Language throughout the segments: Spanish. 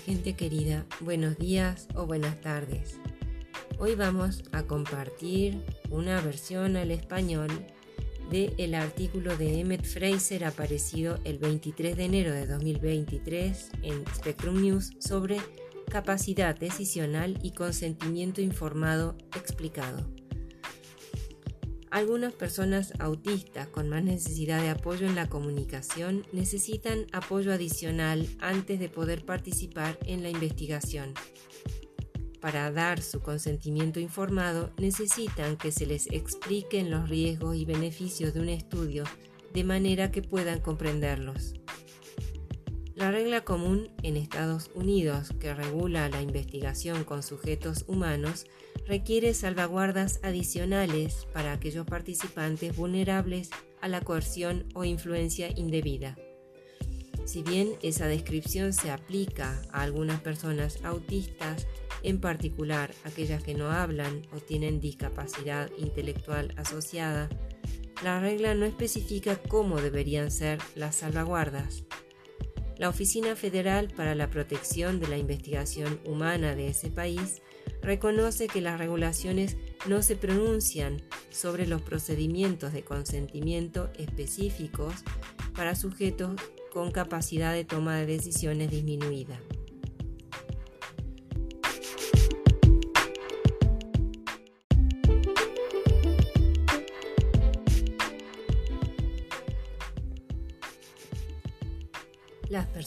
gente querida, buenos días o buenas tardes. Hoy vamos a compartir una versión al español del el artículo de Emmett Fraser aparecido el 23 de enero de 2023 en Spectrum News sobre capacidad decisional y consentimiento informado explicado. Algunas personas autistas con más necesidad de apoyo en la comunicación necesitan apoyo adicional antes de poder participar en la investigación. Para dar su consentimiento informado necesitan que se les expliquen los riesgos y beneficios de un estudio de manera que puedan comprenderlos. La regla común en Estados Unidos que regula la investigación con sujetos humanos requiere salvaguardas adicionales para aquellos participantes vulnerables a la coerción o influencia indebida. Si bien esa descripción se aplica a algunas personas autistas, en particular aquellas que no hablan o tienen discapacidad intelectual asociada, la regla no especifica cómo deberían ser las salvaguardas. La Oficina Federal para la Protección de la Investigación Humana de ese país reconoce que las regulaciones no se pronuncian sobre los procedimientos de consentimiento específicos para sujetos con capacidad de toma de decisiones disminuida.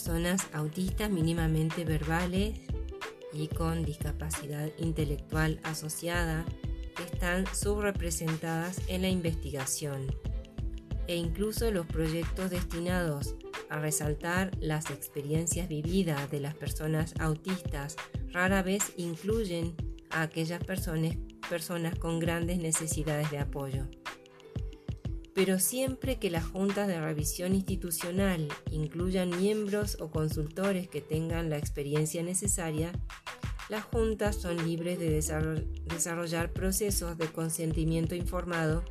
Personas autistas mínimamente verbales y con discapacidad intelectual asociada están subrepresentadas en la investigación e incluso los proyectos destinados a resaltar las experiencias vividas de las personas autistas rara vez incluyen a aquellas personas, personas con grandes necesidades de apoyo. Pero siempre que las juntas de revisión institucional incluyan miembros o consultores que tengan la experiencia necesaria, las juntas son libres de desarrollar procesos de consentimiento informado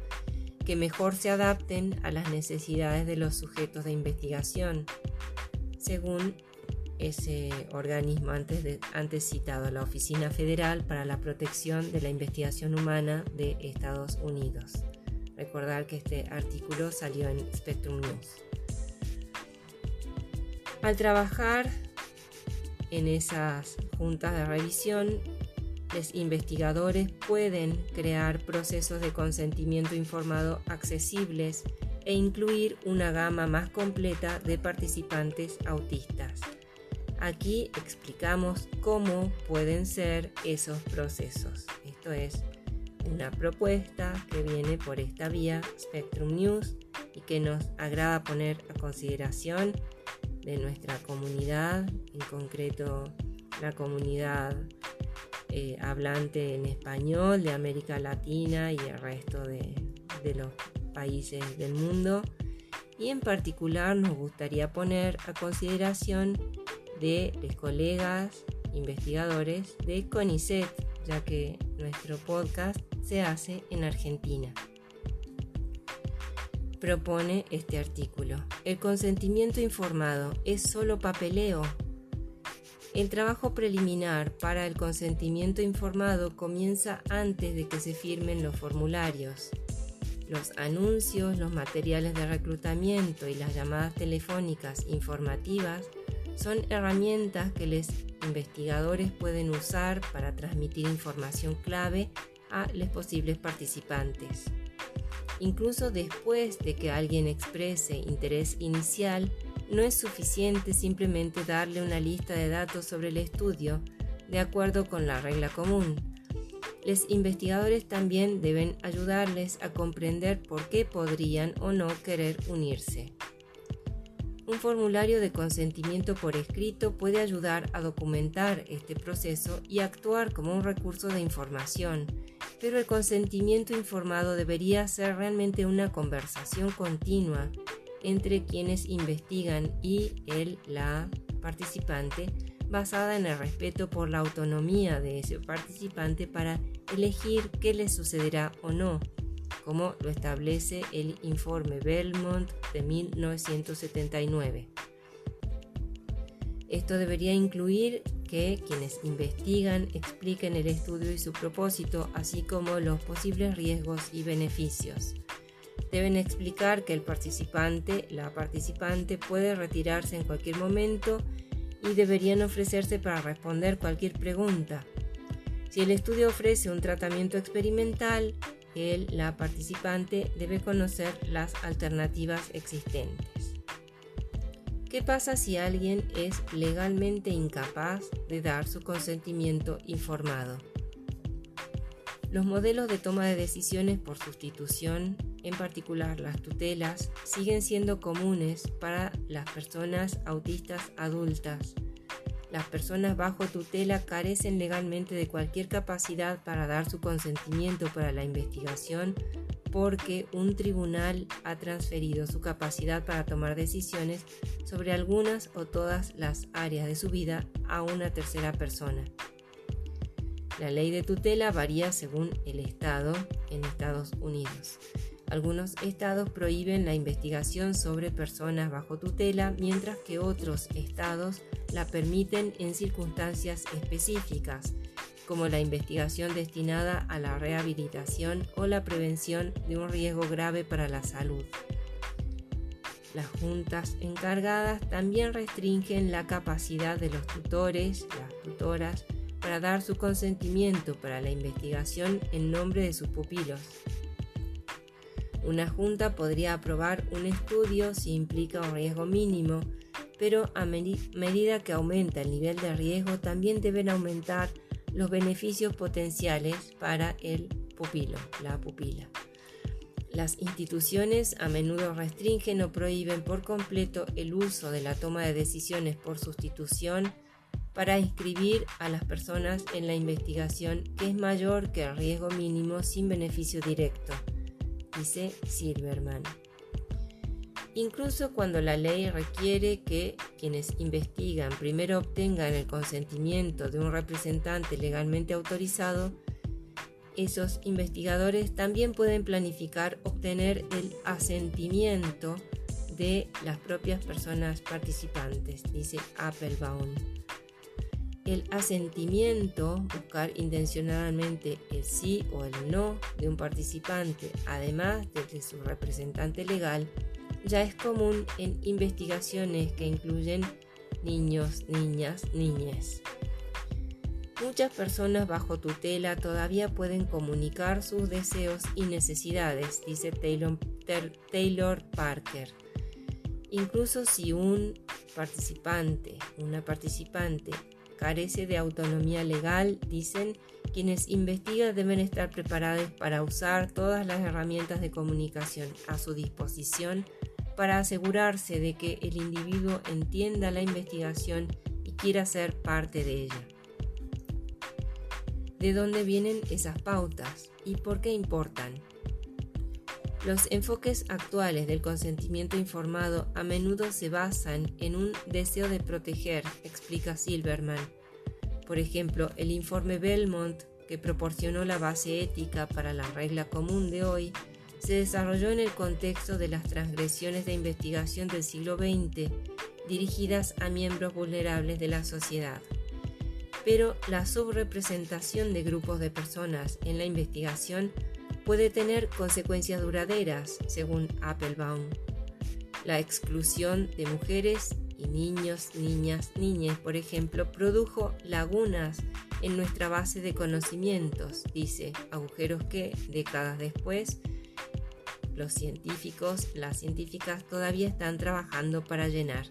que mejor se adapten a las necesidades de los sujetos de investigación, según ese organismo antes, antes citado, la Oficina Federal para la Protección de la Investigación Humana de Estados Unidos. Recordar que este artículo salió en Spectrum News. Al trabajar en esas juntas de revisión, los investigadores pueden crear procesos de consentimiento informado accesibles e incluir una gama más completa de participantes autistas. Aquí explicamos cómo pueden ser esos procesos. Esto es una propuesta que viene por esta vía Spectrum News y que nos agrada poner a consideración de nuestra comunidad, en concreto la comunidad eh, hablante en español de América Latina y el resto de, de los países del mundo. Y en particular nos gustaría poner a consideración de los colegas investigadores de CONICET, ya que nuestro podcast se hace en Argentina propone este artículo. El consentimiento informado es solo papeleo. El trabajo preliminar para el consentimiento informado comienza antes de que se firmen los formularios. Los anuncios, los materiales de reclutamiento y las llamadas telefónicas informativas son herramientas que los investigadores pueden usar para transmitir información clave a los posibles participantes. Incluso después de que alguien exprese interés inicial, no es suficiente simplemente darle una lista de datos sobre el estudio de acuerdo con la regla común. Los investigadores también deben ayudarles a comprender por qué podrían o no querer unirse. Un formulario de consentimiento por escrito puede ayudar a documentar este proceso y actuar como un recurso de información, pero el consentimiento informado debería ser realmente una conversación continua entre quienes investigan y el, la participante, basada en el respeto por la autonomía de ese participante para elegir qué le sucederá o no, como lo establece el informe Belmont de 1979. Esto debería incluir que quienes investigan expliquen el estudio y su propósito, así como los posibles riesgos y beneficios. Deben explicar que el participante, la participante, puede retirarse en cualquier momento y deberían ofrecerse para responder cualquier pregunta. Si el estudio ofrece un tratamiento experimental, él, la participante, debe conocer las alternativas existentes. ¿Qué pasa si alguien es legalmente incapaz de dar su consentimiento informado? Los modelos de toma de decisiones por sustitución en particular las tutelas, siguen siendo comunes para las personas autistas adultas. Las personas bajo tutela carecen legalmente de cualquier capacidad para dar su consentimiento para la investigación porque un tribunal ha transferido su capacidad para tomar decisiones sobre algunas o todas las áreas de su vida a una tercera persona. La ley de tutela varía según el estado en Estados Unidos. Algunos estados prohíben la investigación sobre personas bajo tutela, mientras que otros estados la permiten en circunstancias específicas, como la investigación destinada a la rehabilitación o la prevención de un riesgo grave para la salud. Las juntas encargadas también restringen la capacidad de los tutores, las tutoras, para dar su consentimiento para la investigación en nombre de sus pupilos. Una junta podría aprobar un estudio si implica un riesgo mínimo, pero a medida que aumenta el nivel de riesgo también deben aumentar los beneficios potenciales para el pupilo, la pupila. Las instituciones a menudo restringen o prohíben por completo el uso de la toma de decisiones por sustitución para inscribir a las personas en la investigación que es mayor que el riesgo mínimo sin beneficio directo dice Silverman. Incluso cuando la ley requiere que quienes investigan primero obtengan el consentimiento de un representante legalmente autorizado, esos investigadores también pueden planificar obtener el asentimiento de las propias personas participantes, dice Applebaum el asentimiento, buscar intencionadamente el sí o el no de un participante, además de su representante legal, ya es común en investigaciones que incluyen niños, niñas, niñes. Muchas personas bajo tutela todavía pueden comunicar sus deseos y necesidades, dice Taylor, Taylor Parker. Incluso si un participante, una participante carece de autonomía legal, dicen, quienes investigan deben estar preparados para usar todas las herramientas de comunicación a su disposición para asegurarse de que el individuo entienda la investigación y quiera ser parte de ella. ¿De dónde vienen esas pautas y por qué importan? Los enfoques actuales del consentimiento informado a menudo se basan en un deseo de proteger, explica Silverman. Por ejemplo, el informe Belmont, que proporcionó la base ética para la regla común de hoy, se desarrolló en el contexto de las transgresiones de investigación del siglo XX dirigidas a miembros vulnerables de la sociedad. Pero la subrepresentación de grupos de personas en la investigación puede tener consecuencias duraderas, según Applebaum. La exclusión de mujeres y niños, niñas, niñas, por ejemplo, produjo lagunas en nuestra base de conocimientos, dice, agujeros que, décadas después, los científicos, las científicas todavía están trabajando para llenar.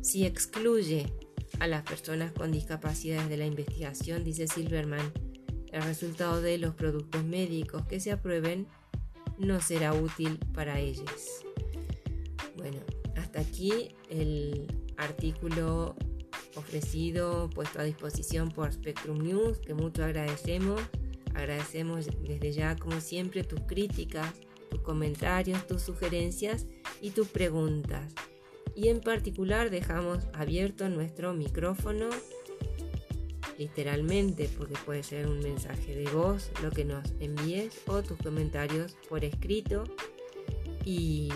Si excluye a las personas con discapacidades de la investigación, dice Silverman, el resultado de los productos médicos que se aprueben no será útil para ellos. Bueno, hasta aquí el artículo ofrecido, puesto a disposición por Spectrum News, que mucho agradecemos. Agradecemos desde ya, como siempre, tus críticas, tus comentarios, tus sugerencias y tus preguntas. Y en particular dejamos abierto nuestro micrófono literalmente, porque puede ser un mensaje de voz, lo que nos envíes o tus comentarios por escrito. Y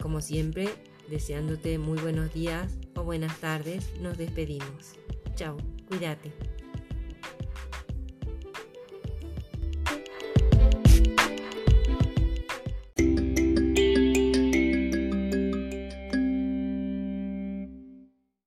como siempre, deseándote muy buenos días, o buenas tardes, nos despedimos. Chao, cuídate.